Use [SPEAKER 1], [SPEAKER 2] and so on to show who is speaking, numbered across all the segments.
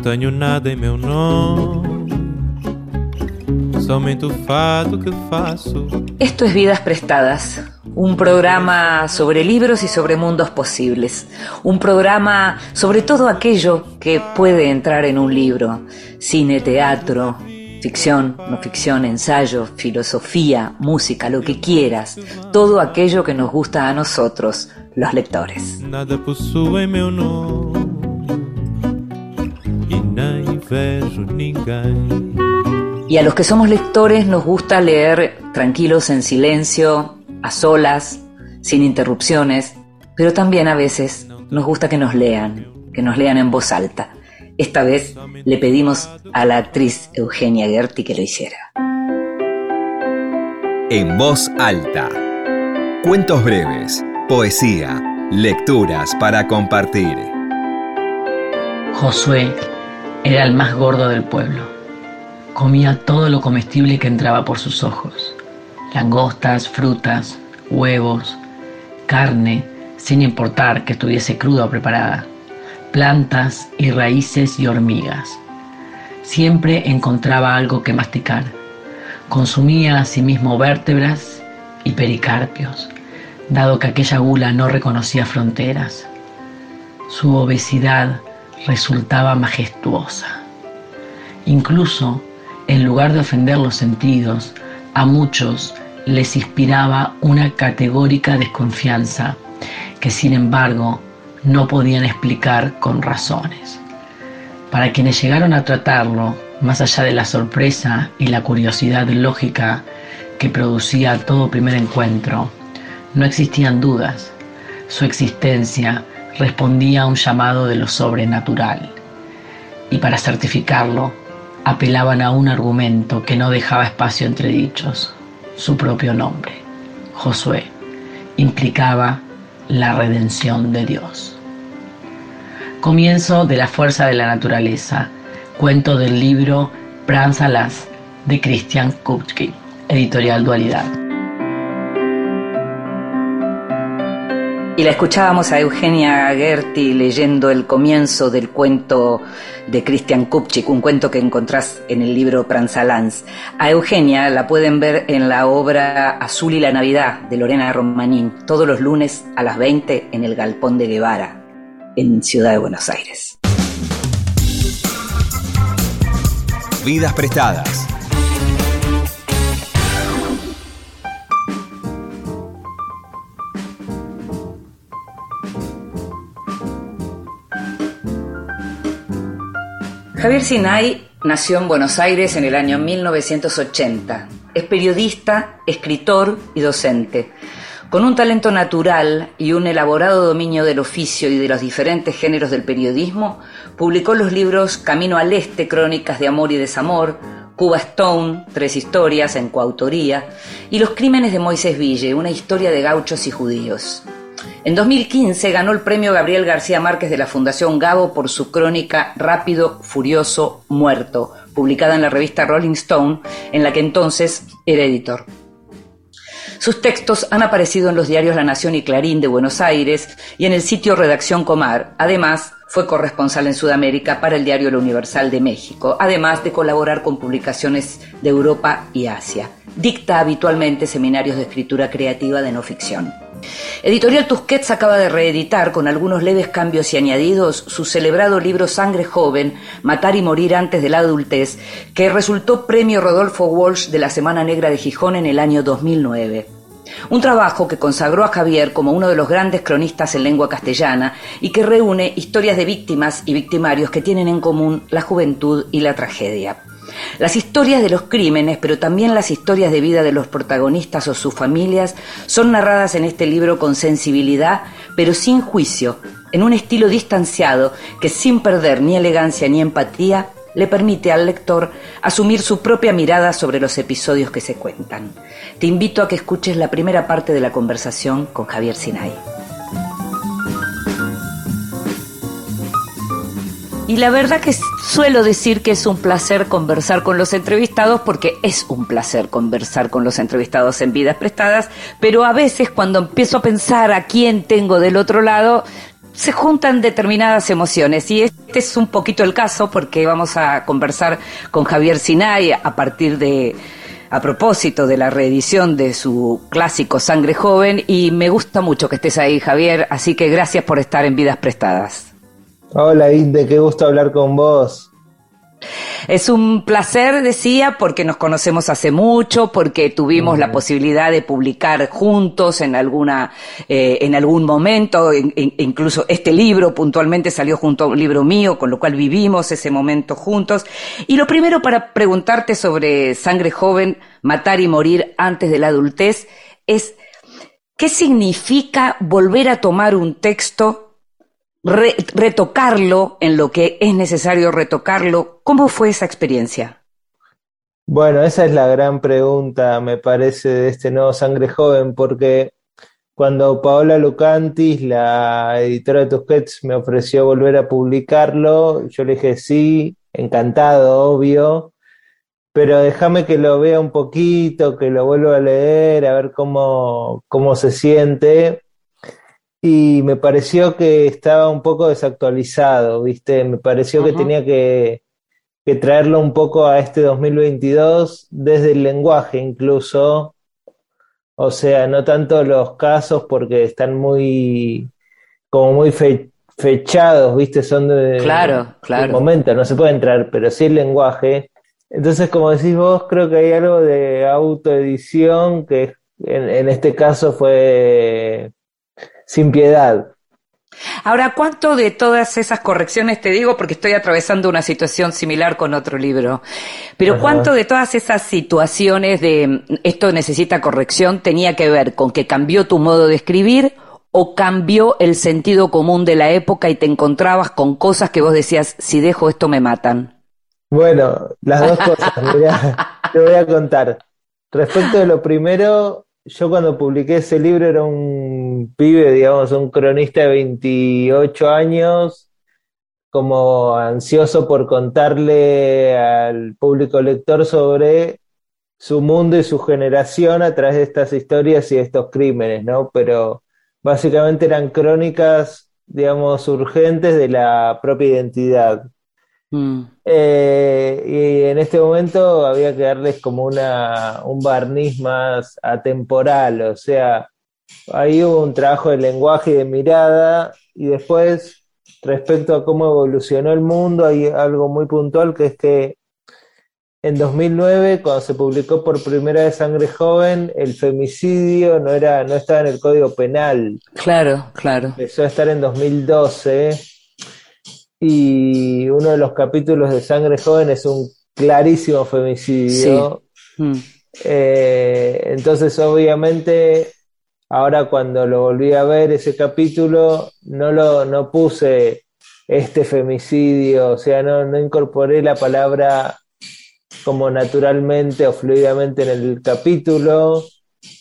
[SPEAKER 1] tenho nada em meu nome. Somente o fado que faço.
[SPEAKER 2] Esto es Vidas Prestadas, un programa sobre libros y sobre mundos posibles. Un programa sobre todo aquello que puede entrar en un libro. Cine, teatro, ficción, no ficción, ensayo, filosofía, música, lo que quieras. Todo aquello que nos gusta a nosotros, los lectores.
[SPEAKER 1] Nada possui meu nome.
[SPEAKER 2] Y a los que somos lectores nos gusta leer tranquilos en silencio, a solas, sin interrupciones, pero también a veces nos gusta que nos lean, que nos lean en voz alta. Esta vez le pedimos a la actriz Eugenia Gerti que lo hiciera.
[SPEAKER 3] En voz alta. Cuentos breves, poesía, lecturas para compartir.
[SPEAKER 4] Josué era el más gordo del pueblo. Comía todo lo comestible que entraba por sus ojos. Langostas, frutas, huevos, carne, sin importar que estuviese cruda o preparada. Plantas y raíces y hormigas. Siempre encontraba algo que masticar. Consumía asimismo vértebras y pericarpios, dado que aquella gula no reconocía fronteras. Su obesidad resultaba majestuosa. Incluso, en lugar de ofender los sentidos, a muchos les inspiraba una categórica desconfianza que sin embargo no podían explicar con razones. Para quienes llegaron a tratarlo, más allá de la sorpresa y la curiosidad lógica que producía todo primer encuentro, no existían dudas. Su existencia respondía a un llamado de lo sobrenatural. Y para certificarlo, apelaban a un argumento que no dejaba espacio entre dichos, su propio nombre, Josué, implicaba la redención de Dios. Comienzo de la fuerza de la naturaleza, cuento del libro Pranzalas de Christian Kupski, editorial Dualidad.
[SPEAKER 2] Y la escuchábamos a Eugenia Gerti leyendo el comienzo del cuento de Christian Kupchik, un cuento que encontrás en el libro Pranzalans. A Eugenia la pueden ver en la obra Azul y la Navidad de Lorena Romanín, todos los lunes a las 20 en el Galpón de Guevara, en Ciudad de Buenos Aires.
[SPEAKER 3] Vidas prestadas
[SPEAKER 2] Javier Sinay nació en Buenos Aires en el año 1980. Es periodista, escritor y docente. Con un talento natural y un elaborado dominio del oficio y de los diferentes géneros del periodismo, publicó los libros Camino al Este, Crónicas de Amor y Desamor, Cuba Stone, tres historias en coautoría, y Los Crímenes de Moisés Ville, una historia de gauchos y judíos. En 2015 ganó el premio Gabriel García Márquez de la Fundación Gabo por su crónica Rápido, Furioso, Muerto, publicada en la revista Rolling Stone, en la que entonces era editor. Sus textos han aparecido en los diarios La Nación y Clarín de Buenos Aires y en el sitio Redacción Comar. Además, fue corresponsal en Sudamérica para el diario La Universal de México, además de colaborar con publicaciones de Europa y Asia. Dicta habitualmente seminarios de escritura creativa de no ficción. Editorial Tusquets acaba de reeditar, con algunos leves cambios y añadidos, su celebrado libro Sangre Joven, Matar y Morir antes de la adultez, que resultó premio Rodolfo Walsh de la Semana Negra de Gijón en el año 2009. Un trabajo que consagró a Javier como uno de los grandes cronistas en lengua castellana y que reúne historias de víctimas y victimarios que tienen en común la juventud y la tragedia. Las historias de los crímenes, pero también las historias de vida de los protagonistas o sus familias, son narradas en este libro con sensibilidad, pero sin juicio, en un estilo distanciado que sin perder ni elegancia ni empatía, le permite al lector asumir su propia mirada sobre los episodios que se cuentan. Te invito a que escuches la primera parte de la conversación con Javier Sinay. Y la verdad que suelo decir que es un placer conversar con los entrevistados porque es un placer conversar con los entrevistados en vidas prestadas, pero a veces cuando empiezo a pensar a quién tengo del otro lado, se juntan determinadas emociones y este es un poquito el caso porque vamos a conversar con Javier Sinay a partir de a propósito de la reedición de su clásico Sangre Joven y me gusta mucho que estés ahí Javier, así que gracias por estar en Vidas Prestadas.
[SPEAKER 5] Hola Inde, qué gusto hablar con vos.
[SPEAKER 2] Es un placer, decía, porque nos conocemos hace mucho, porque tuvimos la posibilidad de publicar juntos en alguna, eh, en algún momento, incluso este libro puntualmente salió junto a un libro mío, con lo cual vivimos ese momento juntos. Y lo primero para preguntarte sobre Sangre Joven, Matar y Morir antes de la adultez, es ¿qué significa volver a tomar un texto retocarlo en lo que es necesario retocarlo. ¿Cómo fue esa experiencia?
[SPEAKER 5] Bueno, esa es la gran pregunta, me parece, de este nuevo Sangre Joven, porque cuando Paola Lucantis, la editora de Tusquets, me ofreció volver a publicarlo, yo le dije sí, encantado, obvio, pero déjame que lo vea un poquito, que lo vuelva a leer, a ver cómo, cómo se siente y me pareció que estaba un poco desactualizado, ¿viste? Me pareció que tenía que, que, traerlo un poco a este 2022 desde el lenguaje incluso. O sea, no tanto los casos porque están muy, como muy fechados, ¿viste? Son de,
[SPEAKER 2] claro, claro.
[SPEAKER 5] momento, no se puede entrar, pero sí el lenguaje. Entonces, como decís vos, creo que hay algo de autoedición que en, en este caso fue sin piedad.
[SPEAKER 2] Ahora, ¿cuánto de todas esas correcciones te digo? Porque estoy atravesando una situación similar con otro libro. Pero ¿cuánto de todas esas situaciones de esto necesita corrección tenía que ver con que cambió tu modo de escribir o cambió el sentido común de la época y te encontrabas con cosas que vos decías, si dejo esto me matan?
[SPEAKER 5] Bueno, las dos cosas, te voy a contar. Respecto de lo primero, yo cuando publiqué ese libro era un pibe, digamos, un cronista de 28 años, como ansioso por contarle al público lector sobre su mundo y su generación a través de estas historias y estos crímenes, ¿no? Pero básicamente eran crónicas, digamos, urgentes de la propia identidad. Mm. Eh, y en este momento había que darles como una, un barniz más atemporal, o sea, ahí hubo un trabajo de lenguaje y de mirada, y después, respecto a cómo evolucionó el mundo, hay algo muy puntual que es que en 2009, cuando se publicó por primera vez Sangre Joven, el femicidio no, era, no estaba en el Código Penal.
[SPEAKER 2] Claro, claro.
[SPEAKER 5] Empezó a estar en 2012 y uno de los capítulos de Sangre Joven es un clarísimo femicidio. Mm. Eh, entonces, obviamente, ahora cuando lo volví a ver ese capítulo, no lo no puse este femicidio, o sea, no, no incorporé la palabra como naturalmente o fluidamente en el capítulo,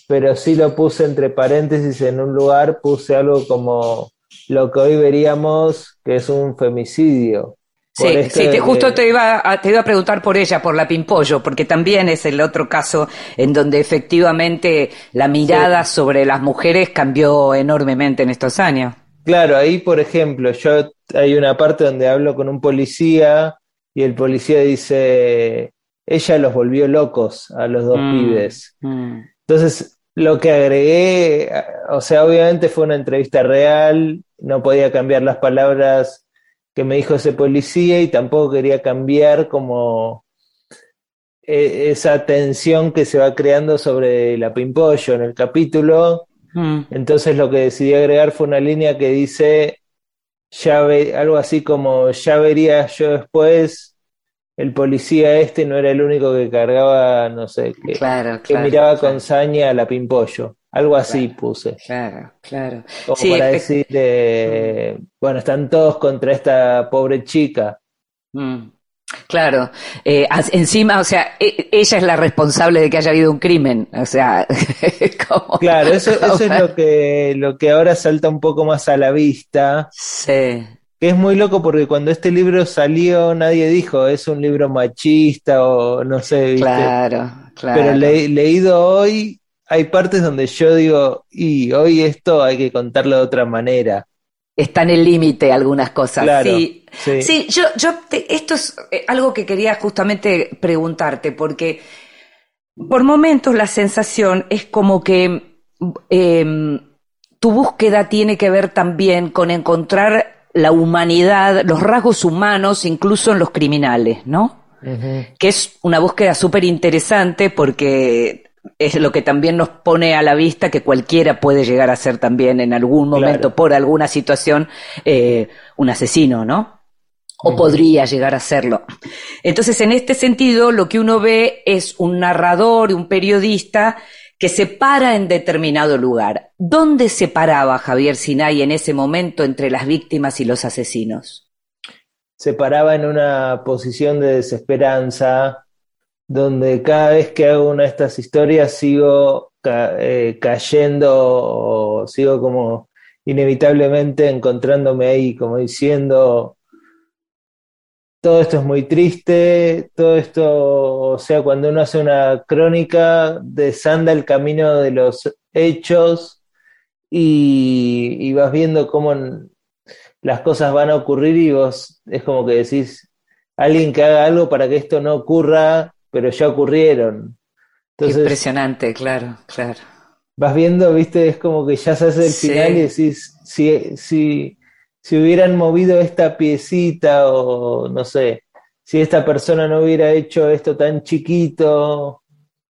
[SPEAKER 5] pero sí lo puse entre paréntesis en un lugar, puse algo como lo que hoy veríamos que es un femicidio.
[SPEAKER 2] Sí, sí justo te iba, a, te iba a preguntar por ella, por la Pimpollo, porque también es el otro caso en donde efectivamente la mirada sobre las mujeres cambió enormemente en estos años.
[SPEAKER 5] Claro, ahí por ejemplo, yo hay una parte donde hablo con un policía y el policía dice, ella los volvió locos a los dos mm, pibes. Mm. Entonces, lo que agregué, o sea, obviamente fue una entrevista real, no podía cambiar las palabras que me dijo ese policía y tampoco quería cambiar como e, esa tensión que se va creando sobre la pimpollo en el capítulo. Mm. Entonces lo que decidí agregar fue una línea que dice ya algo así como ya vería yo después el policía este no era el único que cargaba, no sé, que, que miraba con saña a la pimpollo. Algo así puse.
[SPEAKER 2] Claro, claro.
[SPEAKER 5] Como para decir, mm. bueno, están todos contra esta pobre chica.
[SPEAKER 2] Mm. Claro, eh, encima, o sea, e, ella es la responsable de que haya habido un crimen, o sea,
[SPEAKER 5] claro, eso, eso es lo que, lo que ahora salta un poco más a la vista.
[SPEAKER 2] Sí.
[SPEAKER 5] que es muy loco porque cuando este libro salió nadie dijo es un libro machista o no sé, ¿viste?
[SPEAKER 2] Claro, claro.
[SPEAKER 5] Pero le- leído hoy hay partes donde yo digo, y hoy esto hay que contarlo de otra manera.
[SPEAKER 2] Está en el límite algunas cosas.
[SPEAKER 5] Claro,
[SPEAKER 2] sí,
[SPEAKER 5] sí.
[SPEAKER 2] Sí, yo, yo te- esto es eh, algo que quería justamente preguntarte, porque por momentos la sensación es como que em, tu búsqueda tiene que ver también con encontrar la humanidad, los rasgos humanos, incluso en los criminales, ¿no? Que es una búsqueda súper interesante porque es lo que también nos pone a la vista que cualquiera puede llegar a ser también en algún momento,
[SPEAKER 5] Claro.
[SPEAKER 2] por alguna situación, eh, un asesino, ¿no? O podría llegar a serlo. Entonces, en este sentido, lo que uno ve es un narrador, un periodista que se para en determinado lugar. ¿Dónde se paraba Javier Sinay en ese momento entre las víctimas y los asesinos?
[SPEAKER 5] se paraba en una posición de desesperanza, donde cada vez que hago una de estas historias sigo eh, cayendo, o sigo como inevitablemente encontrándome ahí, como diciendo, todo esto es muy triste, todo esto, o sea, cuando uno hace una crónica, desanda el camino de los hechos y, y vas viendo cómo las cosas van a ocurrir y vos es como que decís, alguien que haga algo para que esto no ocurra, pero ya ocurrieron. Entonces
[SPEAKER 2] Impresionante, claro, claro.
[SPEAKER 5] vas viendo, viste, es como que ya se hace el
[SPEAKER 2] Sí.
[SPEAKER 5] final y decís, si, si, si hubieran movido esta piecita o no sé, si esta persona no hubiera hecho esto tan chiquito,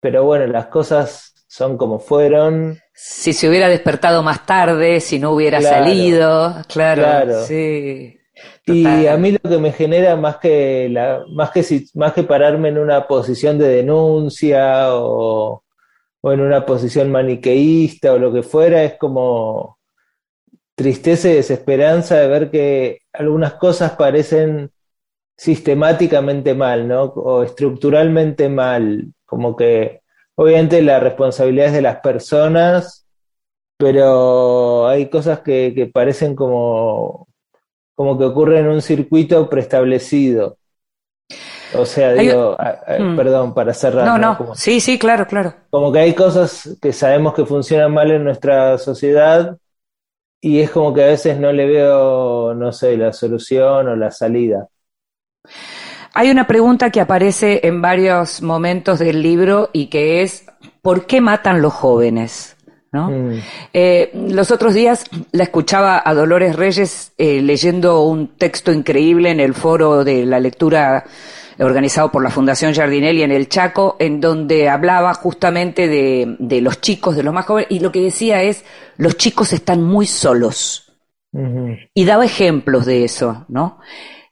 [SPEAKER 5] pero bueno, las cosas son como fueron.
[SPEAKER 2] Si se hubiera despertado más tarde, si no hubiera
[SPEAKER 5] Claro,
[SPEAKER 2] salido, claro,
[SPEAKER 5] claro.
[SPEAKER 2] sí.
[SPEAKER 5] Y a mí lo que me genera más que la, más que si- más que pararme en una posición de denuncia o, o en una posición maniqueísta o lo que fuera, es como tristeza y desesperanza de ver que algunas cosas parecen sistemáticamente mal, ¿no? O estructuralmente mal, como que obviamente la responsabilidad es de las personas, pero hay cosas que, que parecen como como que ocurre en un circuito preestablecido. O sea,
[SPEAKER 2] Hay-
[SPEAKER 5] digo, a- a-
[SPEAKER 2] Hmm.
[SPEAKER 5] perdón, para cerrar,
[SPEAKER 2] No,
[SPEAKER 5] ¿no?
[SPEAKER 2] no,
[SPEAKER 5] Como,
[SPEAKER 2] sí, sí, claro, claro.
[SPEAKER 5] como que hay cosas que sabemos que funcionan mal en nuestra sociedad y es como que a veces no le veo, no sé, la solución o la salida.
[SPEAKER 2] Hay una pregunta que aparece en varios momentos del libro y que es, ¿por qué matan los jóvenes? ¿No?
[SPEAKER 5] Mm,
[SPEAKER 2] Eh, los otros días la escuchaba a Dolores Reyes eh, leyendo un texto increíble en el foro de la lectura organizado por la Fundación Jardinelli en el Chaco, en donde hablaba justamente de, de los chicos, de los más jóvenes, y lo que decía es, los chicos están muy solos. Y daba ejemplos de eso, ¿no?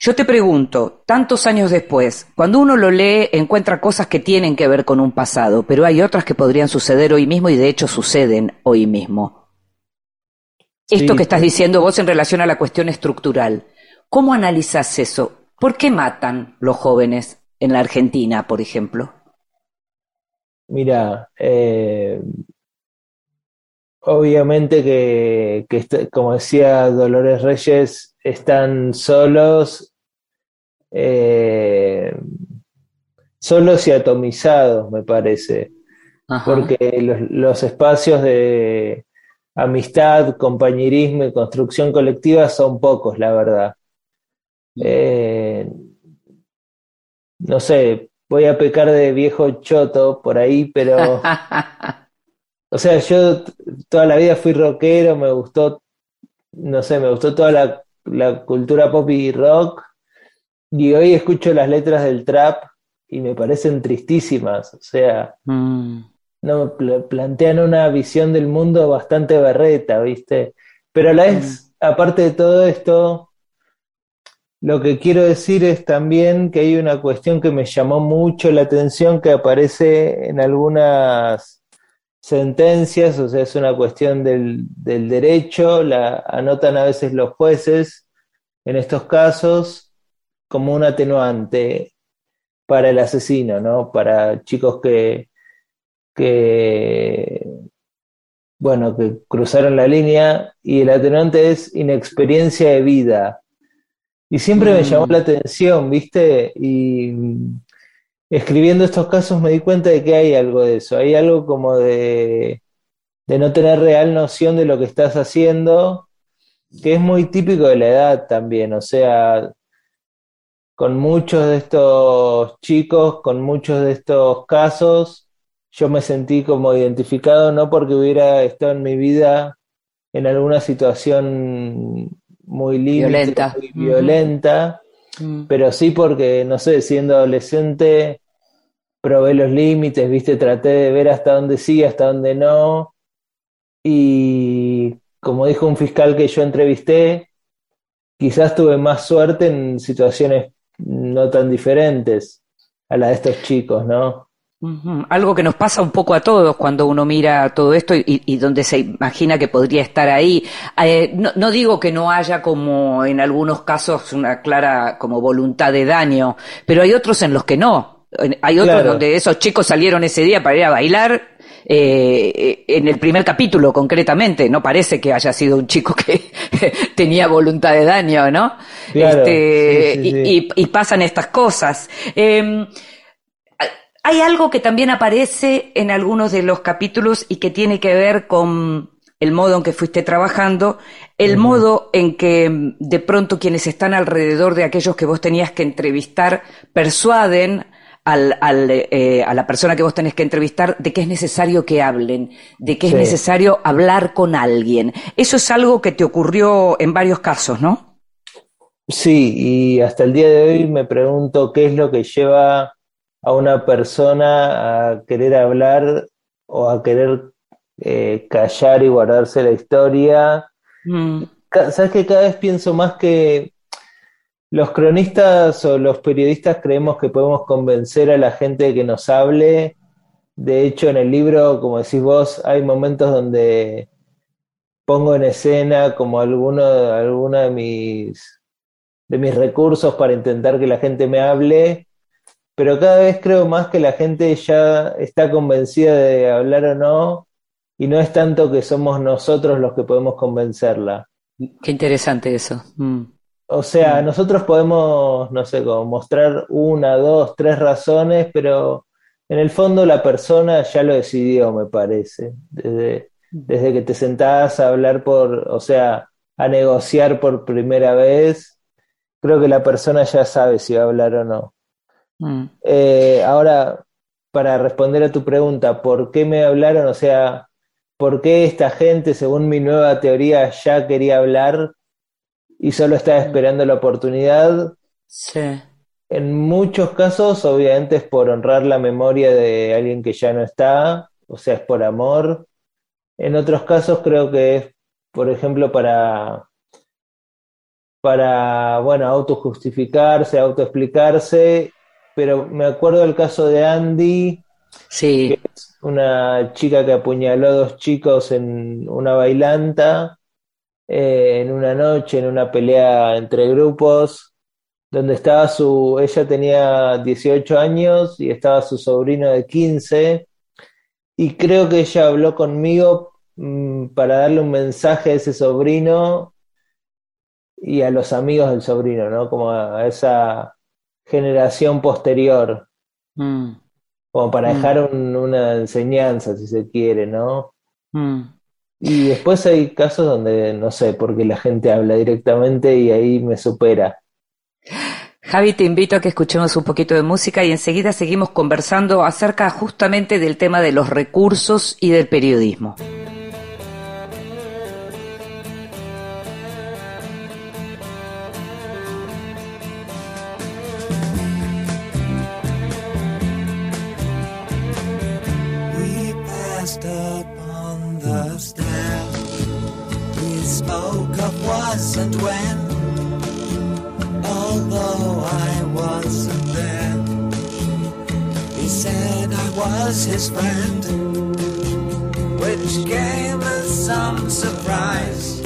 [SPEAKER 2] Yo te pregunto, tantos años después, cuando uno lo lee, encuentra cosas que tienen que ver con un pasado, pero hay otras que podrían suceder hoy mismo y de hecho suceden hoy mismo. Esto que estás
[SPEAKER 5] sí.
[SPEAKER 2] diciendo vos en relación a la cuestión estructural, ¿cómo analizas eso? ¿Por qué matan los jóvenes en la Argentina, por ejemplo?
[SPEAKER 5] Mira, eh, obviamente que, como decía Dolores Reyes, están solos, eh, solos y atomizados, me parece,
[SPEAKER 2] Ajá.
[SPEAKER 5] porque los, los espacios de amistad, compañerismo y construcción colectiva son pocos, la verdad. Eh, no sé, voy a pecar de viejo choto por ahí, pero... O sea, yo toda la vida fui rockero, me gustó, no sé, me gustó toda la, la cultura pop y rock, y hoy escucho las letras del trap y me parecen tristísimas, o sea,
[SPEAKER 2] Mm,
[SPEAKER 5] no pla- plantean una visión del mundo bastante berreta, ¿viste? Pero a la vez, aparte de todo esto, lo que quiero decir es también que hay una cuestión que me llamó mucho la atención que aparece en algunas sentencias, o sea, es una cuestión del, del derecho, la anotan a veces los jueces en estos casos como un atenuante para el asesino, ¿no? Para chicos que, que, bueno, que cruzaron la línea y el atenuante es inexperiencia de vida. Y siempre me llamó mm. la atención, ¿viste? Y escribiendo estos casos me di cuenta de que hay algo de eso, hay algo como de, de no tener real noción de lo que estás haciendo, que es muy típico de la edad también, o sea, con muchos de estos chicos, con muchos de estos casos, yo me sentí como identificado, no porque hubiera estado en mi vida en alguna situación muy
[SPEAKER 2] violenta,
[SPEAKER 5] muy violenta mm. pero sí porque, no sé, siendo adolescente, probé los límites, viste, traté de ver hasta dónde sí, hasta dónde no. Y como dijo un fiscal que yo entrevisté, quizás tuve más suerte en situaciones no tan diferentes a la de estos chicos, ¿no?
[SPEAKER 2] Algo que nos pasa un poco a todos cuando uno mira todo esto y, donde se imagina que podría estar ahí. Eh, no, digo que no haya como en algunos casos una clara como voluntad de daño, pero hay otros en los que no. Hay otros donde esos chicos salieron ese día para ir a bailar. Eh, en el primer capítulo concretamente, no parece que haya sido un chico que tenía voluntad de daño, ¿no? este, Y, pasan estas cosas. Eh, hay algo que también aparece en algunos de los capítulos y que tiene que ver con el modo en que fuiste trabajando, el modo en que mm, de pronto quienes están alrededor de aquellos que vos tenías que entrevistar persuaden al, eh, a la persona que vos tenés que entrevistar de que es necesario que hablen, de que es necesario hablar con alguien. Eso es algo que te ocurrió en varios casos, ¿no?
[SPEAKER 5] Sí, y hasta el día de hoy me pregunto qué es lo que lleva a una persona a querer hablar o a querer eh, callar y guardarse la historia. Mm. Sabes que cada vez pienso más que los cronistas o los periodistas creemos que podemos convencer a la gente de que nos hable. De hecho, en el libro, como decís vos, hay momentos donde pongo en escena como alguno, alguno de mis de mis recursos para intentar que la gente me hable pero cada vez creo más que la gente ya está convencida de hablar o no, y no es tanto que somos nosotros los que podemos convencerla.
[SPEAKER 2] Qué interesante eso. Mm.
[SPEAKER 5] O sea, mm. nosotros podemos, no sé, como mostrar una, dos, tres razones, pero en el fondo la persona ya lo decidió, me parece. Desde, desde que te sentás a hablar por, o sea, a negociar por primera vez, creo que la persona ya sabe si va a hablar o no. Mm. Eh, ahora, para responder a tu pregunta, ¿por qué me hablaron? O sea, ¿por qué esta gente, según mi nueva teoría, ya quería hablar y solo mm. esperando la oportunidad?
[SPEAKER 2] Sí.
[SPEAKER 5] En muchos casos, obviamente, es por honrar la memoria de alguien que ya no está, o sea, es por amor. En otros casos creo que es, por ejemplo, para, para bueno, autojustificarse, autoexplicarse pero me acuerdo del caso de Andy,
[SPEAKER 2] sí.
[SPEAKER 5] una chica que apuñaló a dos chicos en una bailanta, eh, en una noche, en una pelea entre grupos, donde estaba su, ella tenía 18 años y estaba su sobrino de 15, y creo que ella habló conmigo mm, para darle un mensaje a ese sobrino y a los amigos del sobrino, ¿no? Como a esa generación posterior. Mm. Como para mm. dejar una enseñanza, si se quiere, ¿no? Mm. Y después hay casos donde no sé, porque la gente habla directamente y ahí me supera.
[SPEAKER 2] Javi, te invito a que escuchemos un poquito de música y enseguida seguimos conversando acerca justamente del tema de los recursos y del periodismo.
[SPEAKER 6] Was his friend, which came as some surprise.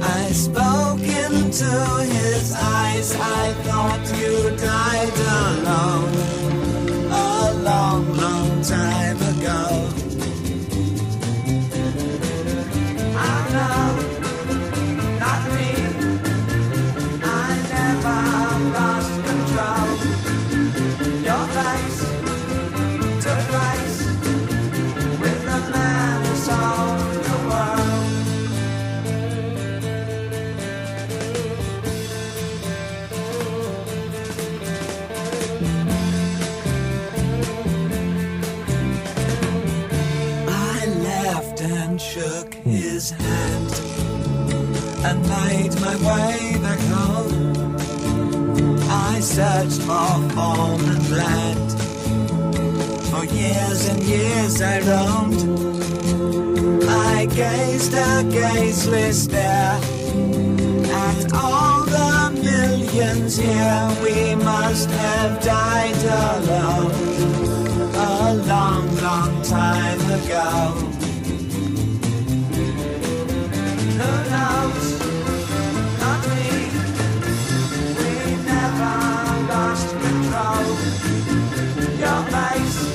[SPEAKER 6] I spoke into his eyes, I thought you died alone my way back home. I searched for and land. For years and years I roamed. I gazed a gazeless stare at all the millions here. We must have died alone a long, long time ago. melhor mais.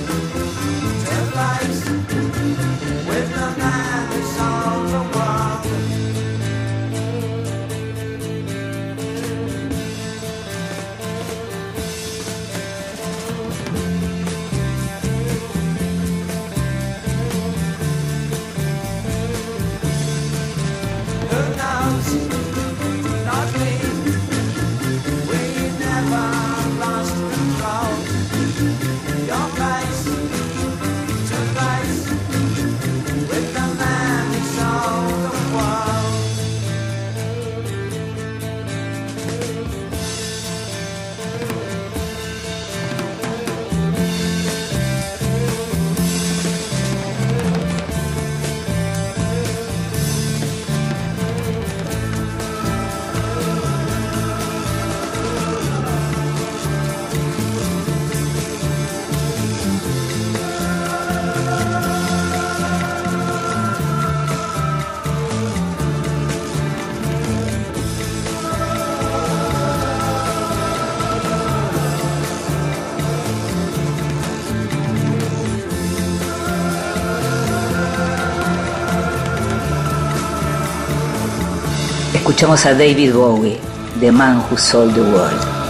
[SPEAKER 2] Escuchamos a David Bowie, The Man Who Sold the World.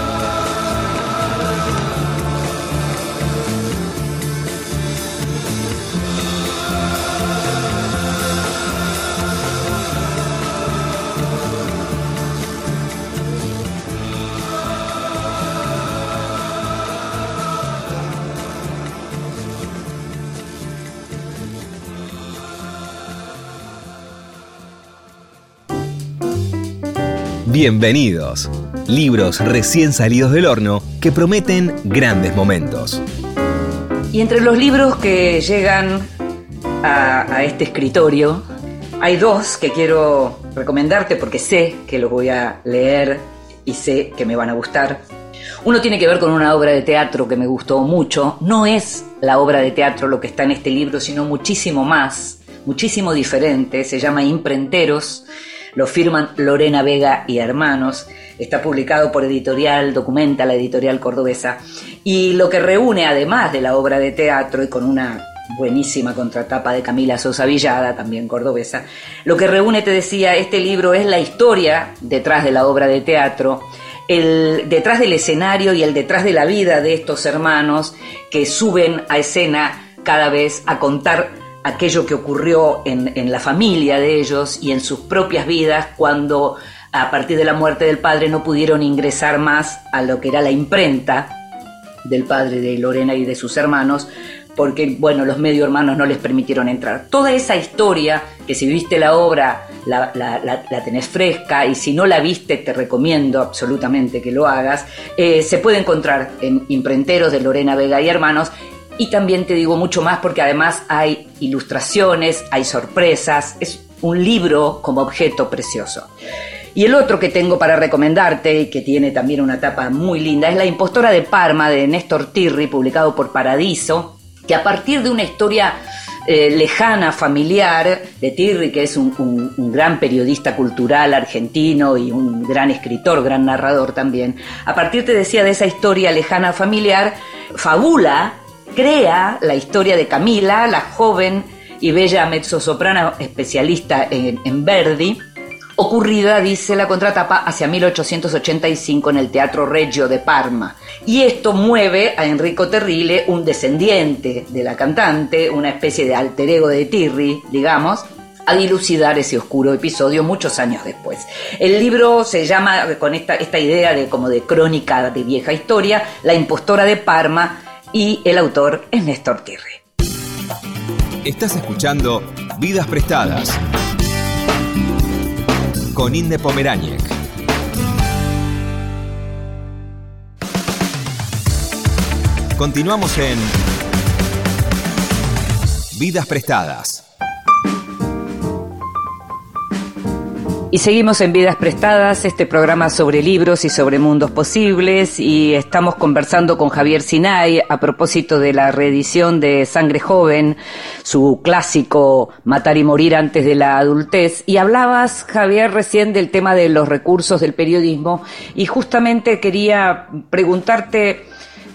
[SPEAKER 3] Bienvenidos. Libros recién salidos del horno que prometen grandes momentos.
[SPEAKER 2] Y entre los libros que llegan a, este escritorio, hay dos que quiero recomendarte porque sé que los voy a leer y sé que me van a gustar. Uno tiene que ver con una obra de teatro que me gustó mucho. No es la obra de teatro lo que está en este libro, sino muchísimo más, muchísimo diferente. Se llama Imprenteros. Lo firman Lorena Vega y hermanos. Está publicado por Editorial Documenta, la editorial cordobesa. Y lo que reúne, además de la obra de teatro y con una buenísima contratapa de Camila Sosa Villada, también cordobesa, lo que reúne, te decía, este libro es la historia detrás de la obra de teatro, el detrás del escenario y el detrás de la vida de estos hermanos que suben a escena cada vez a contar aquello que ocurrió en, en, la familia de ellos y en sus propias vidas cuando a partir de la muerte del padre no pudieron ingresar más a lo que era la imprenta del padre de Lorena y de sus hermanos, porque bueno, los medio hermanos no les permitieron entrar. Toda esa historia, que si viste la obra la, la, la, la tenés fresca y si no la viste te recomiendo absolutamente que lo hagas, eh, se puede encontrar en Imprenteros de Lorena Vega y Hermanos y también te digo mucho más porque además hay ilustraciones, hay sorpresas, es un libro como objeto precioso. Y el otro que tengo para recomendarte y que tiene también una tapa muy linda es La impostora de Parma de Néstor Tirri, publicado por Paradiso, que a partir de una historia eh, lejana, familiar, de Tirri, que es un, un, gran periodista cultural argentino y un gran escritor, gran narrador también, a partir, te decía, de esa historia lejana familiar, fabula crea la historia de Camila, la joven y bella mezzosoprano especialista en, Verdi, ocurrida, dice la contratapa, hacia 1885 en el Teatro Reggio de Parma. Y esto mueve a Enrico Terrile, un descendiente de la cantante, una especie de alter ego de Tirri, digamos, a dilucidar ese oscuro episodio muchos años después. El libro se llama, con esta, esta idea de como de crónica de vieja historia, La impostora de Parma, y el autor es Néstor Tirri.
[SPEAKER 3] Estás escuchando Vidas Prestadas con Inde Pomeráñez. Continuamos en Vidas Prestadas.
[SPEAKER 2] Y seguimos en Vidas Prestadas, este programa sobre libros y sobre mundos posibles, y estamos conversando con Javier Sinay a propósito de la reedición de Sangre Joven, su clásico Matar y Morir antes de la adultez. Y hablabas, Javier, recién del tema de los recursos del periodismo, y justamente quería preguntarte,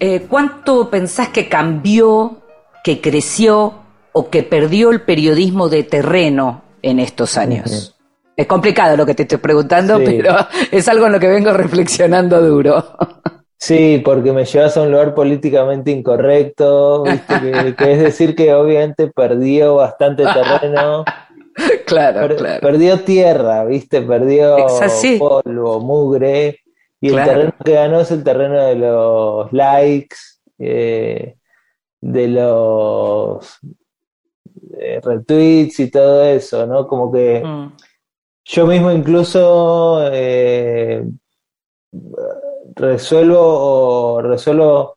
[SPEAKER 2] eh, ¿cuánto pensás que cambió, que creció o que perdió el periodismo de terreno en estos años? Es complicado lo que te estoy preguntando,
[SPEAKER 5] Sí.
[SPEAKER 2] pero es algo en lo que vengo reflexionando duro.
[SPEAKER 5] Sí, porque me llevas a un lugar políticamente incorrecto, ¿viste? Que, que es decir que obviamente perdió bastante terreno,
[SPEAKER 2] claro,
[SPEAKER 5] per-
[SPEAKER 2] claro.
[SPEAKER 5] perdió tierra, ¿viste? Perdió polvo, mugre, y el terreno que ganó es el terreno de los likes, eh, de los eh, retweets y todo eso, ¿no? Como que
[SPEAKER 2] Mm,
[SPEAKER 5] yo mismo incluso eh, resuelvo o resuelvo,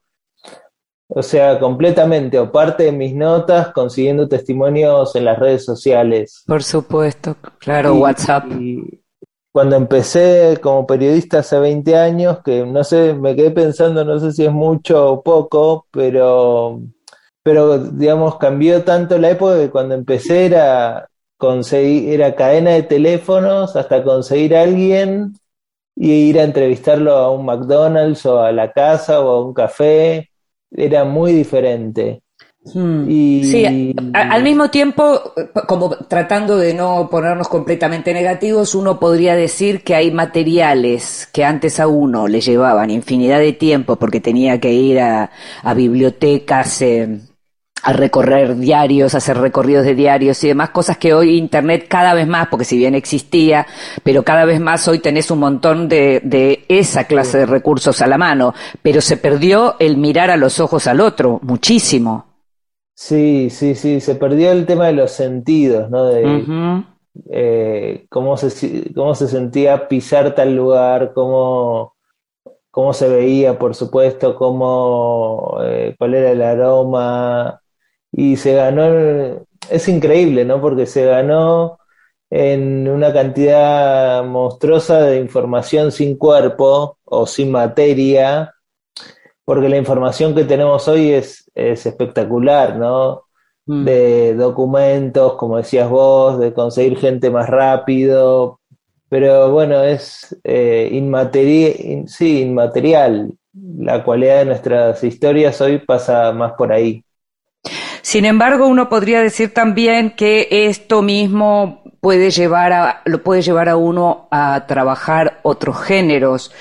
[SPEAKER 5] o sea, completamente o parte de mis notas consiguiendo testimonios en las redes sociales.
[SPEAKER 2] Por supuesto, claro,
[SPEAKER 5] Y-
[SPEAKER 2] WhatsApp.
[SPEAKER 5] y cuando empecé como periodista hace 20 años, que no sé, me quedé pensando, no sé si es mucho o poco, pero, pero digamos, cambió tanto la época que cuando empecé era conseguir, era cadena de teléfonos hasta conseguir a alguien y ir a entrevistarlo a un McDonald's o a la casa o a un café. Era muy diferente.
[SPEAKER 2] Mm.
[SPEAKER 5] Y
[SPEAKER 2] Sí, al mismo tiempo, como tratando de no ponernos completamente negativos, uno podría decir que hay materiales que antes a uno le llevaban infinidad de tiempo porque tenía que ir a, a bibliotecas, eh, a recorrer diarios, a hacer recorridos de diarios y demás, cosas que hoy Internet cada vez más, porque si bien existía, pero cada vez más hoy tenés un montón de, de esa clase de recursos a la mano, pero se perdió el mirar a los ojos al otro, muchísimo.
[SPEAKER 5] Sí, sí, sí, se perdió el tema de los sentidos, ¿no? De eh, cómo se, cómo se sentía pisar tal lugar, cómo, cómo se veía, por supuesto, cómo, eh, cuál era el aroma. Y se ganó, es increíble, ¿no? Porque se ganó en una cantidad monstruosa de información sin cuerpo o sin materia, porque la información que tenemos hoy es, es espectacular, ¿no?
[SPEAKER 2] Mm.
[SPEAKER 5] de documentos, como decías vos, de conseguir gente más rápido, pero bueno, es eh, inmateri- in- sí, inmaterial. La cualidad de nuestras historias hoy pasa más por ahí.
[SPEAKER 2] Sin embargo, uno podría decir también que esto mismo puede llevar a, lo puede llevar a uno a trabajar otros géneros.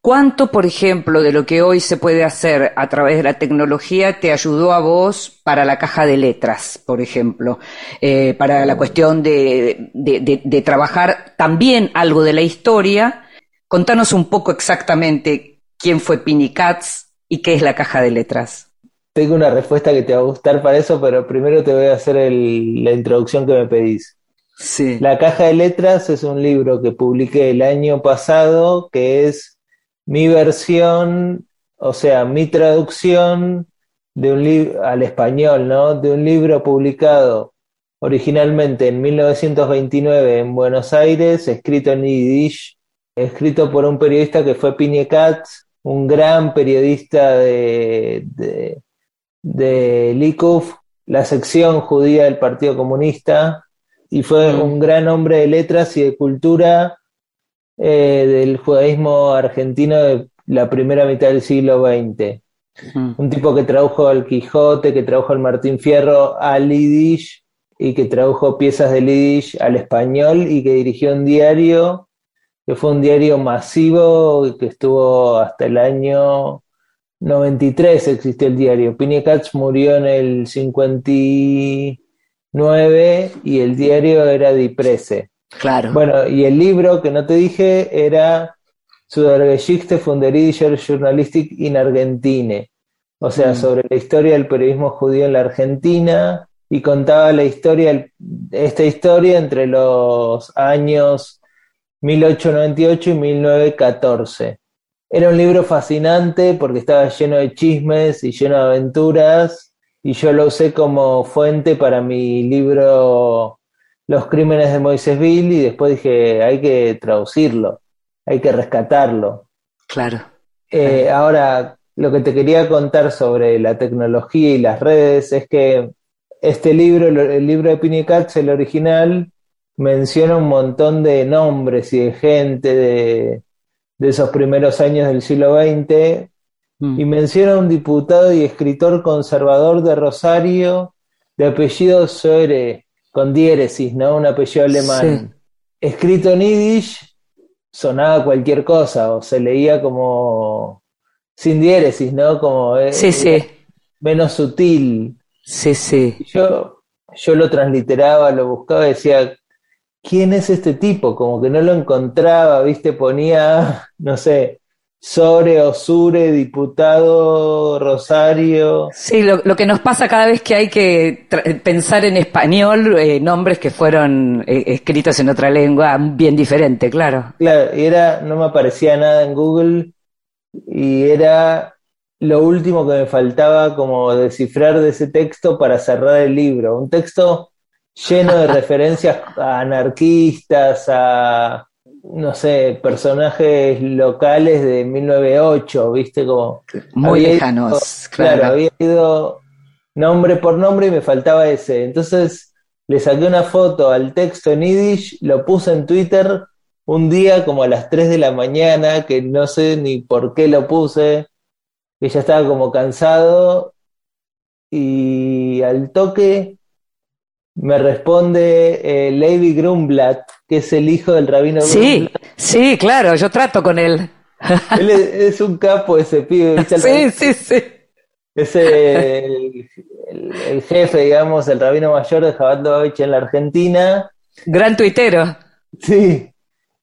[SPEAKER 2] ¿Cuánto, por ejemplo, de lo que hoy se puede hacer a través de la tecnología te ayudó a vos para la caja de letras, por ejemplo? Eh, para la cuestión de, de- de- de trabajar también algo de la historia. Contanos un poco exactamente quién fue Pini Katz y qué es la caja de letras.
[SPEAKER 5] Tengo una respuesta que te va a gustar para eso, pero primero te voy a hacer el- la introducción que me pedís.
[SPEAKER 2] Sí.
[SPEAKER 5] La caja de letras es un libro que publiqué el año pasado, que es mi versión, o sea, mi traducción de un libro al español, ¿no? De un libro publicado originalmente en 1929 en Buenos Aires, escrito en yiddish, escrito por un periodista que fue Katz, un gran periodista de, de, de Likud, la sección judía del Partido Comunista, y fue
[SPEAKER 2] Mm.
[SPEAKER 5] un gran hombre de letras y de cultura eh, del judaísmo argentino de la primera mitad del siglo XX.
[SPEAKER 2] Mm.
[SPEAKER 5] Un tipo que tradujo el Quijote, que tradujo el Martín Fierro al Yiddish y que tradujo piezas del Yiddish al español y que dirigió un diario, que fue un diario masivo que estuvo hasta el año 93 existió el diario. Pini Katz murió en el 59 y el diario era Di Presse.
[SPEAKER 2] Claro.
[SPEAKER 5] Bueno, y el libro que no te dije era Zu der Geschichte von der jüdischer Journalistik in Argentine, o sea,
[SPEAKER 2] Mm.
[SPEAKER 5] sobre la historia del periodismo judío en la Argentina, y contaba la historia, esta historia entre los años 1898 y 1914. Era un libro fascinante porque estaba lleno de chismes y lleno de aventuras y yo lo usé como fuente para mi libro Los crímenes de Moisésville y después dije, hay que traducirlo, hay que rescatarlo.
[SPEAKER 2] Claro.
[SPEAKER 5] Eh, ahora, lo que te quería contar sobre la tecnología y las redes es que este libro, el, el libro de Pinicats, el original, menciona un montón de nombres y de gente de, de esos primeros años del siglo XX
[SPEAKER 2] Mm.
[SPEAKER 5] y menciona a un diputado y escritor conservador de Rosario de apellido Soere, con diéresis, ¿no? Un apellido alemán. Escrito en yiddish, sonaba cualquier cosa, o se leía como sin diéresis, ¿no? Como eh,
[SPEAKER 2] Sí, sí,
[SPEAKER 5] menos sutil.
[SPEAKER 2] sí, sí.
[SPEAKER 5] Yo, yo lo transliteraba, lo buscaba y decía, ¿quién es este tipo? Como que no lo encontraba, ¿viste? Ponía, no sé, Sore o Sure, diputado Rosario.
[SPEAKER 2] Sí, lo, lo que nos pasa cada vez que hay que pensar en español, eh, nombres que fueron eh, escritos en otra lengua, bien diferente, claro.
[SPEAKER 5] Claro, y era, no me aparecía nada en Google y era lo último que me faltaba como descifrar de ese texto para cerrar el libro. Un texto lleno de referencias a anarquistas, a, no sé, personajes locales de 1908, ¿viste? Como
[SPEAKER 2] Muy lejanos,
[SPEAKER 5] ido-
[SPEAKER 2] claro.
[SPEAKER 5] había ido nombre por nombre y me faltaba ese. Entonces le saqué una foto al texto en Yiddish, lo puse en Twitter un día como a las 3 de la mañana, que no sé ni por qué lo puse, que ya estaba como cansado y al toque me responde eh, Levi Grumblat, que es el hijo del rabino
[SPEAKER 2] Sí,
[SPEAKER 5] Grumblat.
[SPEAKER 2] sí, claro, yo trato con él.
[SPEAKER 5] Él es, es un capo ese pibe, ¿viste?
[SPEAKER 2] Sí, sí, sí.
[SPEAKER 5] Es el, el- el jefe, digamos, el rabino mayor de Jabat en la Argentina.
[SPEAKER 2] Gran tuitero.
[SPEAKER 5] Sí.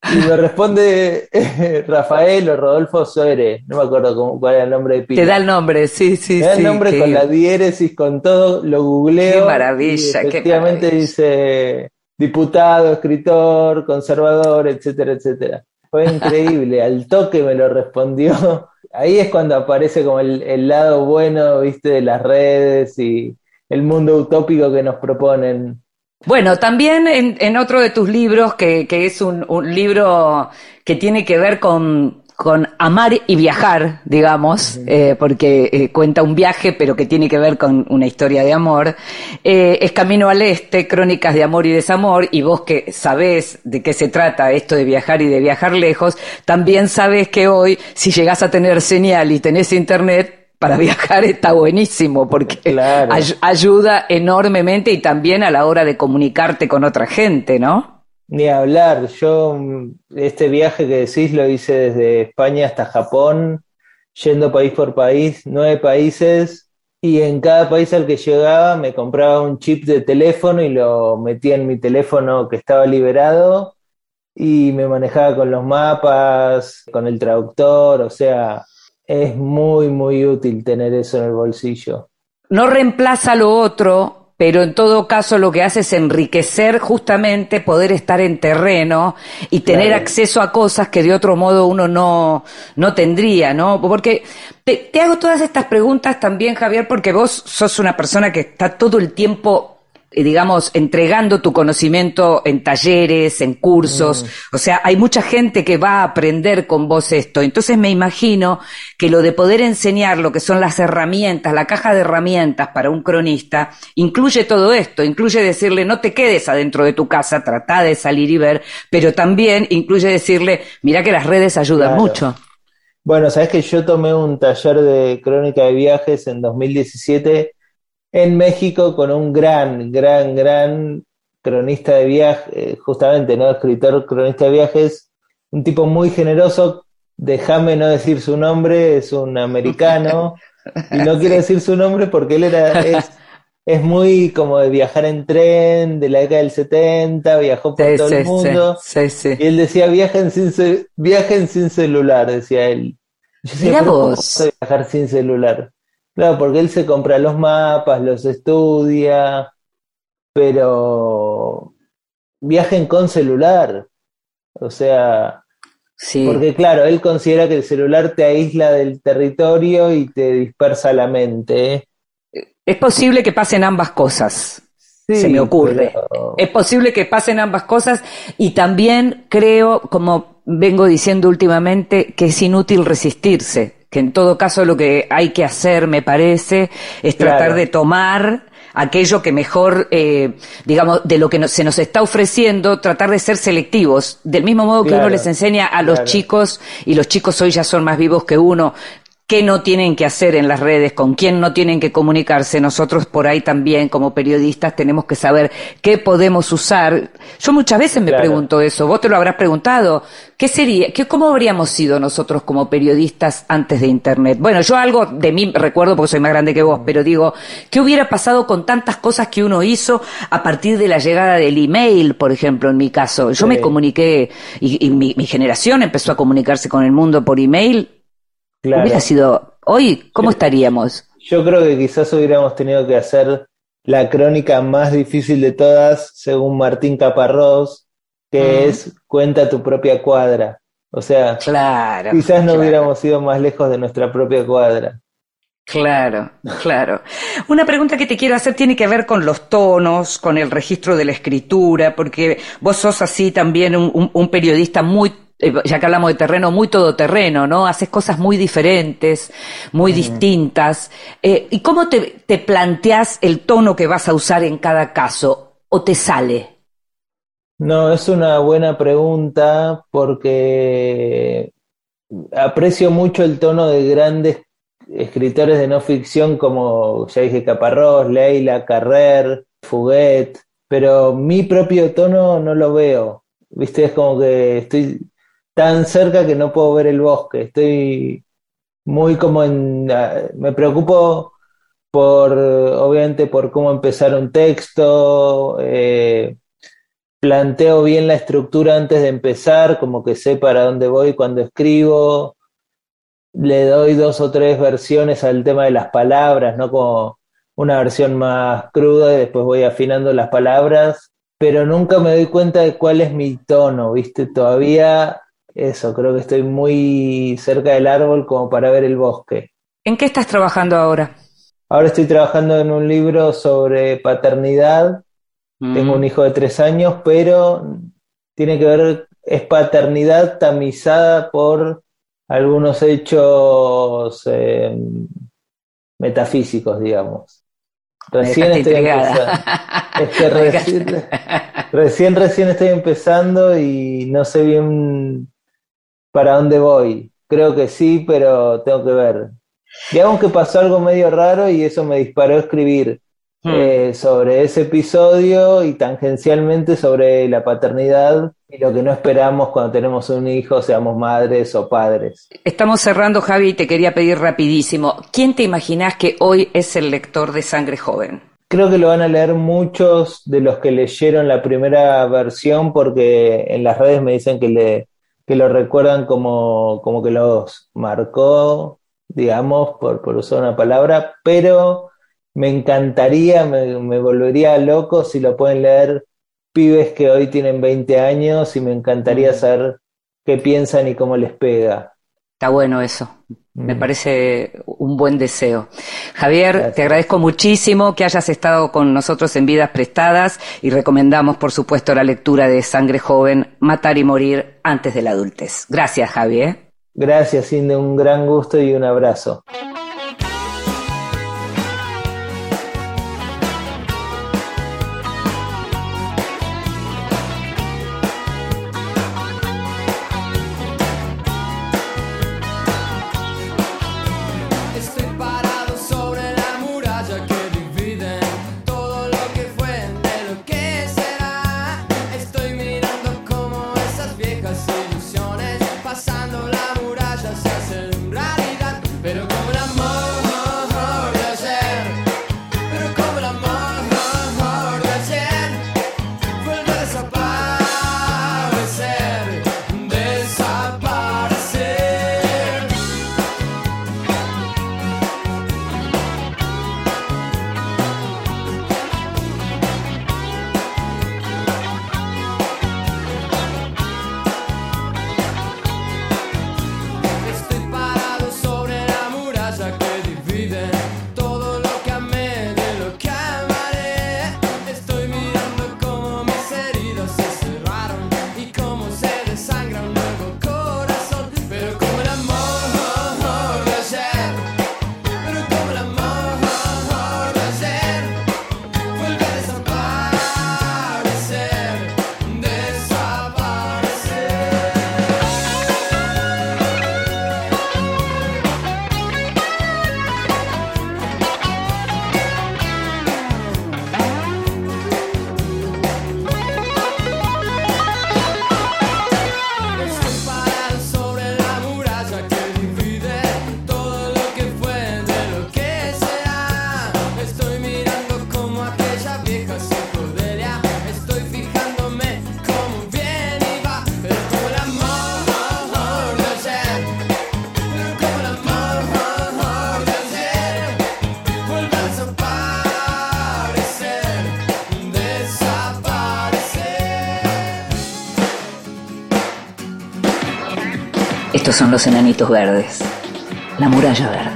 [SPEAKER 5] Y me responde eh, Rafael o Rodolfo Soere. No me acuerdo cómo, cuál era el nombre de
[SPEAKER 2] Te
[SPEAKER 5] pila.
[SPEAKER 2] da el nombre, sí, sí,
[SPEAKER 5] Me da el
[SPEAKER 2] sí.
[SPEAKER 5] nombre
[SPEAKER 2] qué-
[SPEAKER 5] con la diéresis, con todo, lo googleo.
[SPEAKER 2] Qué maravilla,
[SPEAKER 5] y
[SPEAKER 2] qué
[SPEAKER 5] efectivamente
[SPEAKER 2] maravilla.
[SPEAKER 5] dice diputado, escritor, conservador, etcétera, etcétera. Fue increíble, al toque me lo respondió. Ahí es cuando aparece como el, el lado bueno, viste, de las redes y el mundo utópico que nos proponen.
[SPEAKER 2] Bueno, también en, en otro de tus libros, que, que es un, un libro que tiene que ver con, con amar y viajar, digamos, eh, porque eh, cuenta un viaje, pero que tiene que ver con una historia de amor, eh, es Camino al Este, Crónicas de Amor y Desamor, y vos que sabés de qué se trata esto de viajar y de viajar lejos, también sabés que hoy, si llegás a tener señal y tenés internet, para viajar está buenísimo porque
[SPEAKER 5] Claro.
[SPEAKER 2] ay- ayuda enormemente y también a la hora de comunicarte con otra gente, ¿no?
[SPEAKER 5] Ni hablar, yo este viaje que decís lo hice desde España hasta Japón, yendo país por país, nueve países, y en cada país al que llegaba me compraba un chip de teléfono y lo metía en mi teléfono que estaba liberado y me manejaba con los mapas, con el traductor, o sea, es muy, muy útil tener eso en el bolsillo.
[SPEAKER 2] No reemplaza lo otro, pero en todo caso lo que hace es enriquecer justamente poder estar en terreno y tener
[SPEAKER 5] Claro.
[SPEAKER 2] acceso a cosas que de otro modo uno no, no tendría, ¿no? Porque te, te hago todas estas preguntas también, Javier, porque vos sos una persona que está todo el tiempo digamos, entregando tu conocimiento en talleres, en cursos. O sea, hay mucha gente que va a aprender con vos esto. Entonces me imagino que lo de poder enseñar lo que son las herramientas, la caja de herramientas para un cronista, incluye todo esto, incluye decirle no te quedes adentro de tu casa, trata de salir y ver, pero también incluye decirle, mira que las redes ayudan
[SPEAKER 5] Claro.
[SPEAKER 2] mucho.
[SPEAKER 5] Bueno, sabes que yo tomé un taller de crónica de viajes en 2017 en México con un gran, gran, gran cronista de viajes, justamente, ¿no? Escritor cronista de viajes, un tipo muy generoso, déjame no decir su nombre, es un americano, y no quiero decir su nombre porque él era, es, es muy como de viajar en tren, de la década del 70, viajó por
[SPEAKER 2] Sí,
[SPEAKER 5] todo
[SPEAKER 2] sí,
[SPEAKER 5] el mundo.
[SPEAKER 2] sí, sí.
[SPEAKER 5] Y él decía, viajen sin, viajen sin celular, decía él. Yo decía,
[SPEAKER 2] Mirá
[SPEAKER 5] "¿Pero cómo
[SPEAKER 2] vos.
[SPEAKER 5] viajar sin celular? Claro, porque él se compra los mapas, los estudia, pero viajen con celular. O sea,
[SPEAKER 2] Sí.
[SPEAKER 5] porque claro, él considera que el celular te aísla del territorio y te dispersa la mente.
[SPEAKER 2] Es posible que pasen ambas cosas.
[SPEAKER 5] Sí,
[SPEAKER 2] se me ocurre.
[SPEAKER 5] pero-
[SPEAKER 2] Es posible que pasen ambas cosas y también creo, como vengo diciendo últimamente, que es inútil resistirse, que en todo caso lo que hay que hacer, me parece, es
[SPEAKER 5] Claro.
[SPEAKER 2] tratar de tomar aquello que mejor, eh, digamos, de lo que se nos está ofreciendo, tratar de ser selectivos, del mismo modo que
[SPEAKER 5] Claro,
[SPEAKER 2] uno les enseña a los
[SPEAKER 5] claro.
[SPEAKER 2] chicos, y los chicos hoy ya son más vivos que uno, qué no tienen que hacer en las redes, con quién no tienen que comunicarse. Nosotros por ahí también, como periodistas, tenemos que saber qué podemos usar. Yo muchas veces me
[SPEAKER 5] Claro.
[SPEAKER 2] pregunto eso, vos te lo habrás preguntado. ¿Qué sería, qué, cómo habríamos sido nosotros como periodistas antes de Internet? Bueno, yo algo de mí recuerdo porque soy más grande que vos, pero digo, ¿qué hubiera pasado con tantas cosas que uno hizo a partir de la llegada del email, por ejemplo, en mi caso? Yo
[SPEAKER 5] Sí.
[SPEAKER 2] me comuniqué y, y mi, mi generación empezó a comunicarse con el mundo por email
[SPEAKER 5] Claro.
[SPEAKER 2] Hubiera sido hoy, ¿cómo estaríamos?
[SPEAKER 5] Yo creo que quizás hubiéramos tenido que hacer la crónica más difícil de todas, según Martín Caparrós, que
[SPEAKER 2] Ujú.
[SPEAKER 5] es cuenta tu propia cuadra. O sea,
[SPEAKER 2] Claro.
[SPEAKER 5] quizás no
[SPEAKER 2] claro,
[SPEAKER 5] hubiéramos ido más lejos de nuestra propia cuadra.
[SPEAKER 2] Claro, claro. Una pregunta que te quiero hacer tiene que ver con los tonos, con el registro de la escritura, porque vos sos así también un, un- un periodista muy, ya que hablamos de terreno, muy todoterreno, ¿no? Haces cosas muy diferentes, muy distintas. Eh, ¿Y cómo te, te planteas el tono que vas a usar en cada caso? ¿O te sale?
[SPEAKER 5] No, es una buena pregunta porque aprecio mucho el tono de grandes escritores de no ficción como ya dije Caparrós, Leila, Carrer, Fuguet, pero mi propio tono no lo veo. Viste, es como que estoy tan cerca que no puedo ver el bosque. Estoy muy como en... ah, Me preocupo por, obviamente, por cómo empezar un texto. eh, planteo bien la estructura antes de empezar, como que sé para dónde voy cuando escribo. Le doy dos o tres versiones al tema de las palabras, ¿no? Como una versión más cruda y después voy afinando las palabras, pero nunca me doy cuenta de cuál es mi tono, ¿viste? Todavía eso, creo que estoy muy cerca del árbol como para ver el bosque.
[SPEAKER 2] ¿En qué estás trabajando ahora?
[SPEAKER 5] Ahora estoy trabajando en un libro sobre paternidad tengo
[SPEAKER 2] Mm.
[SPEAKER 5] un hijo de tres años, pero tiene que ver, es paternidad tamizada por algunos hechos eh, metafísicos, digamos. Recién estoy empezando. Es que recién, recién estoy empezando y no sé bien para dónde voy. Creo que sí, pero tengo que ver. Digamos que pasó algo medio raro y eso me disparó a escribir
[SPEAKER 2] Mm.
[SPEAKER 5] eh, sobre ese episodio y tangencialmente sobre la paternidad y lo que no esperamos cuando tenemos un hijo, seamos madres o padres.
[SPEAKER 2] Estamos cerrando, Javi, y te quería pedir rapidísimo. ¿Quién te imaginás que hoy es el lector de Sangre Joven?
[SPEAKER 5] Creo que lo van a leer muchos de los que leyeron la primera versión porque en las redes me dicen que, le, que lo recuerdan como, como que los marcó, digamos, por, por usar una palabra, pero me encantaría, me, me volvería loco si lo pueden leer pibes que hoy tienen 20 años y me encantaría saber qué piensan y cómo les pega.
[SPEAKER 2] Está bueno eso. Me
[SPEAKER 5] Mm.
[SPEAKER 2] parece un buen deseo. Javier,
[SPEAKER 5] Gracias.
[SPEAKER 2] te agradezco muchísimo que hayas estado con nosotros en Vidas Prestadas y recomendamos, por supuesto, la lectura de Sangre Joven, Matar y Morir antes de la adultez. Gracias, Javi. ¿eh?
[SPEAKER 5] Gracias, Inde, un gran gusto y un abrazo.
[SPEAKER 2] Los enanitos verdes. La muralla verde.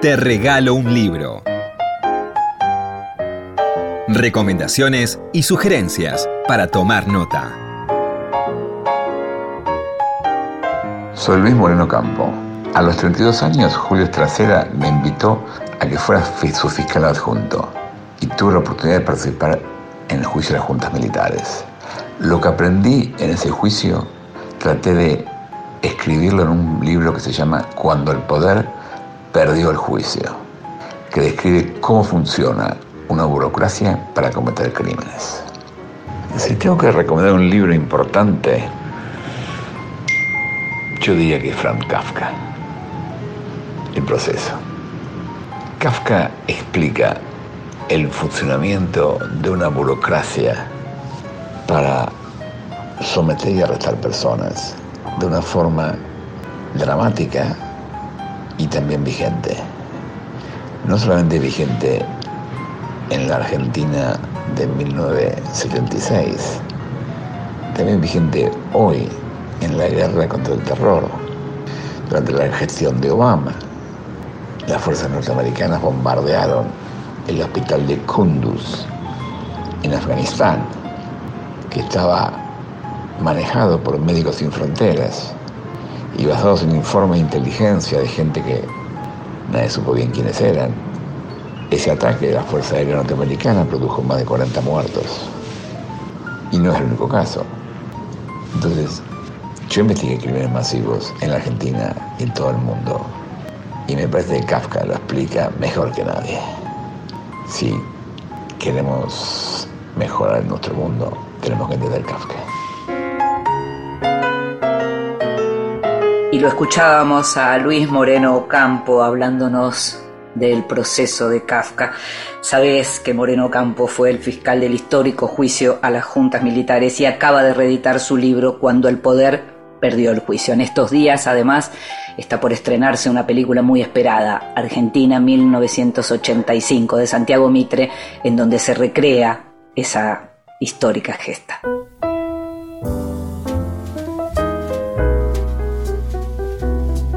[SPEAKER 3] Te regalo un libro. Recomendaciones y sugerencias para tomar nota.
[SPEAKER 7] Soy Luis Moreno Campo. A los 32 años, Julio Estracera me invitó a que fuera su fiscal adjunto y tuve la oportunidad de participar en el juicio de las juntas militares. Lo que aprendí en ese juicio traté de escribirlo en un libro que se llama Cuando el poder perdió el juicio, que describe cómo funciona una burocracia para cometer crímenes. Si tengo que recomendar un libro importante, yo diría que Franz Kafka. El proceso. Kafka explica el funcionamiento de una burocracia para someter y arrestar personas de una forma dramática y también vigente. No solamente vigente en la Argentina de 1976, también vigente hoy en la guerra contra el terror, durante la gestión de Obama. Las fuerzas norteamericanas bombardearon el hospital de Kunduz en Afganistán, que estaba manejado por Médicos Sin Fronteras y basados en informes de inteligencia de gente que nadie supo bien quiénes eran. Ese ataque de la Fuerza Aérea Norteamericana produjo más de 40 muertos. Y no es el único caso. Entonces, yo investigué crímenes masivos en la Argentina y en todo el mundo. Y me parece que Kafka lo explica mejor que nadie. Si queremos mejorar nuestro mundo, tenemos que entender Kafka.
[SPEAKER 2] Y lo escuchábamos a Luis Moreno Ocampo hablándonos del proceso de Kafka. Sabés que Moreno Ocampo fue el fiscal del histórico juicio a las juntas militares y acaba de reeditar su libro Cuando el poder perdió el juicio. En estos días, además, está por estrenarse una película muy esperada, Argentina 1985, de Santiago Mitre, en donde se recrea esa histórica gesta.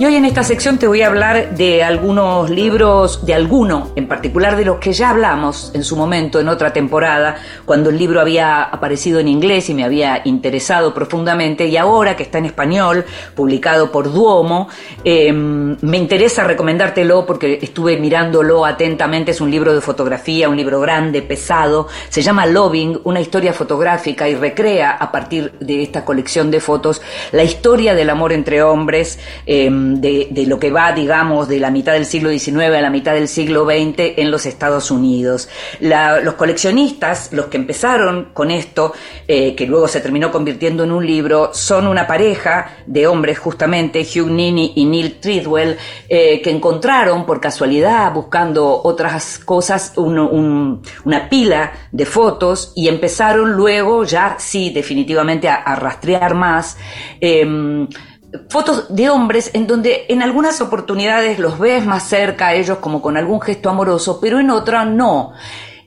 [SPEAKER 2] Y hoy en esta sección te voy a hablar de algunos libros, de alguno en particular de los que ya hablamos en su momento, en otra temporada, cuando el libro había aparecido en inglés y me había interesado profundamente, y ahora que está en español, publicado por Duomo, eh, me interesa recomendártelo porque estuve mirándolo atentamente, es un libro de fotografía, un libro grande, pesado, se llama Loving, una historia fotográfica y recrea a partir de esta colección de fotos la historia del amor entre hombres, eh, de, lo que va, digamos, de la mitad del siglo XIX a la mitad del siglo XX en los Estados Unidos. Los coleccionistas, los que empezaron con esto, eh, que luego se terminó convirtiendo en un libro, son una pareja de hombres justamente, Hugh Nini y Neil Tridwell, eh, que encontraron por casualidad, buscando otras cosas, un, un, una pila de fotos y empezaron luego ya, sí, definitivamente a, rastrear más. Eh, fotos de hombres en donde en algunas oportunidades los ves más cerca a ellos como con algún gesto amoroso, pero en otra no.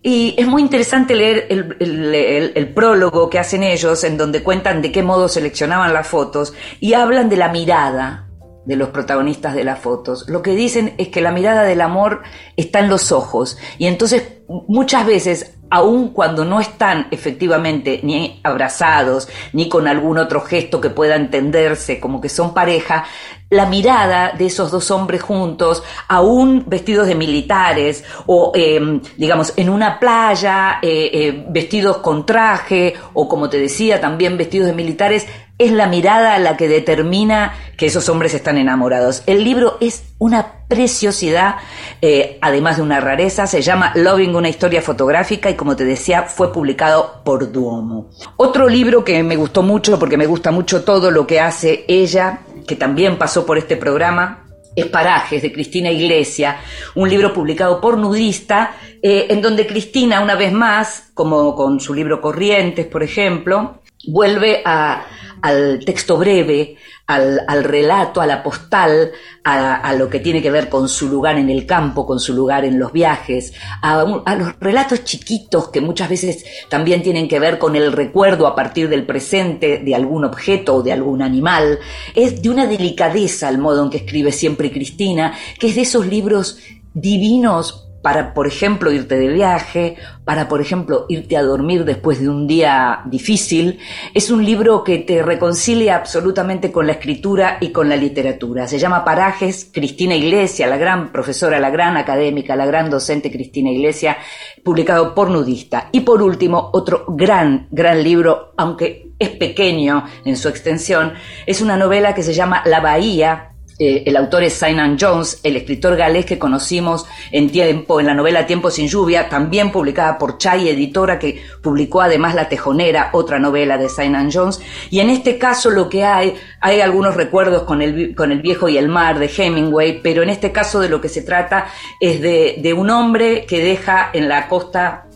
[SPEAKER 2] Y es muy interesante leer el, el, prólogo que hacen ellos, en donde cuentan de qué modo seleccionaban las fotos y hablan de la mirada de los protagonistas de las fotos. Lo que dicen es que la mirada del amor está en los ojos y entonces muchas veces aun cuando no están efectivamente ni abrazados, ni con algún otro gesto que pueda entenderse como que son pareja, la mirada de esos dos hombres juntos, aún vestidos de militares, o eh, digamos, en una playa, eh, eh, vestidos con traje, o como te decía, también vestidos de militares, es la mirada la que determina que esos hombres están enamorados. El libro es una preciosidad, eh, además de una rareza, se llama Loving, una historia fotográfica y como te decía, fue publicado por Duomo. Otro libro que me gustó mucho, porque me gusta mucho todo lo que hace ella, que también pasó por este programa, es Parajes de Cristina Iglesia, un libro publicado por Nudista, eh, en donde Cristina, una vez más, como con su libro Corrientes, por ejemplo, vuelve al texto breve, al, relato, a la postal, a, a, lo que tiene que ver con su lugar en el campo, con su lugar en los viajes, a, a, los relatos chiquitos que muchas veces también tienen que ver con el recuerdo a partir del presente de algún objeto o de algún animal. Es de una delicadeza el modo en que escribe siempre Cristina, que es de esos libros divinos para, por ejemplo, irte de viaje, para, por ejemplo, irte a dormir después de un día difícil. Es un libro que te reconcilia absolutamente con la escritura y con la literatura. Se llama Parajes, Cristina Iglesia, la gran profesora, la gran académica, la gran docente Cristina Iglesia, publicado por Nudista. Y por último, otro gran, gran libro, aunque es pequeño en su extensión, es una novela que se llama La Bahía, eh, el autor es Simon Jones, el escritor galés que conocimos en tiempo, en la novela Tiempo sin lluvia, también publicada por Chay Editora, que publicó además La Tejonera, otra novela de Simon Jones. Y en este caso lo que hay, hay algunos recuerdos con el, con el viejo y el mar de Hemingway, pero en este caso de lo que se trata es de, de un hombre que deja en la costa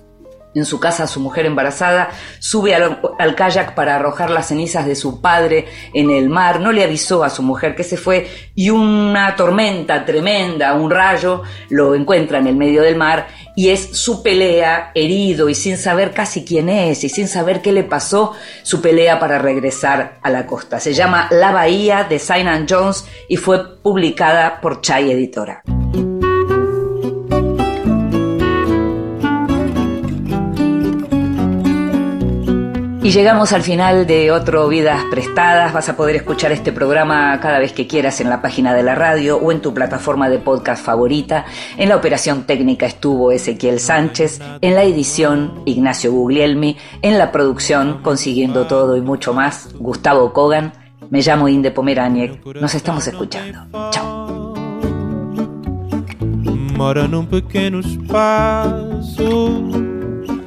[SPEAKER 2] en su casa su mujer embarazada, sube al, kayak para arrojar las cenizas de su padre en el mar, no le avisó a su mujer que se fue y una tormenta tremenda, un rayo, lo encuentra en el medio del mar y es su pelea, herido y sin saber casi quién es y sin saber qué le pasó, su pelea para regresar a la costa. Se llama La Bahía de Simon Jones y fue publicada por Chay Editora. Y llegamos al final de otro Vidas Prestadas. Vas a poder escuchar este programa cada vez que quieras en la página de la radio o en tu plataforma de podcast favorita. En la operación técnica estuvo Ezequiel Sánchez, en la edición Ignacio Guglielmi, en la producción Consiguiendo Todo y mucho más Gustavo Kogan. Me llamo Inde Pomeraniec. Nos estamos escuchando. Chao.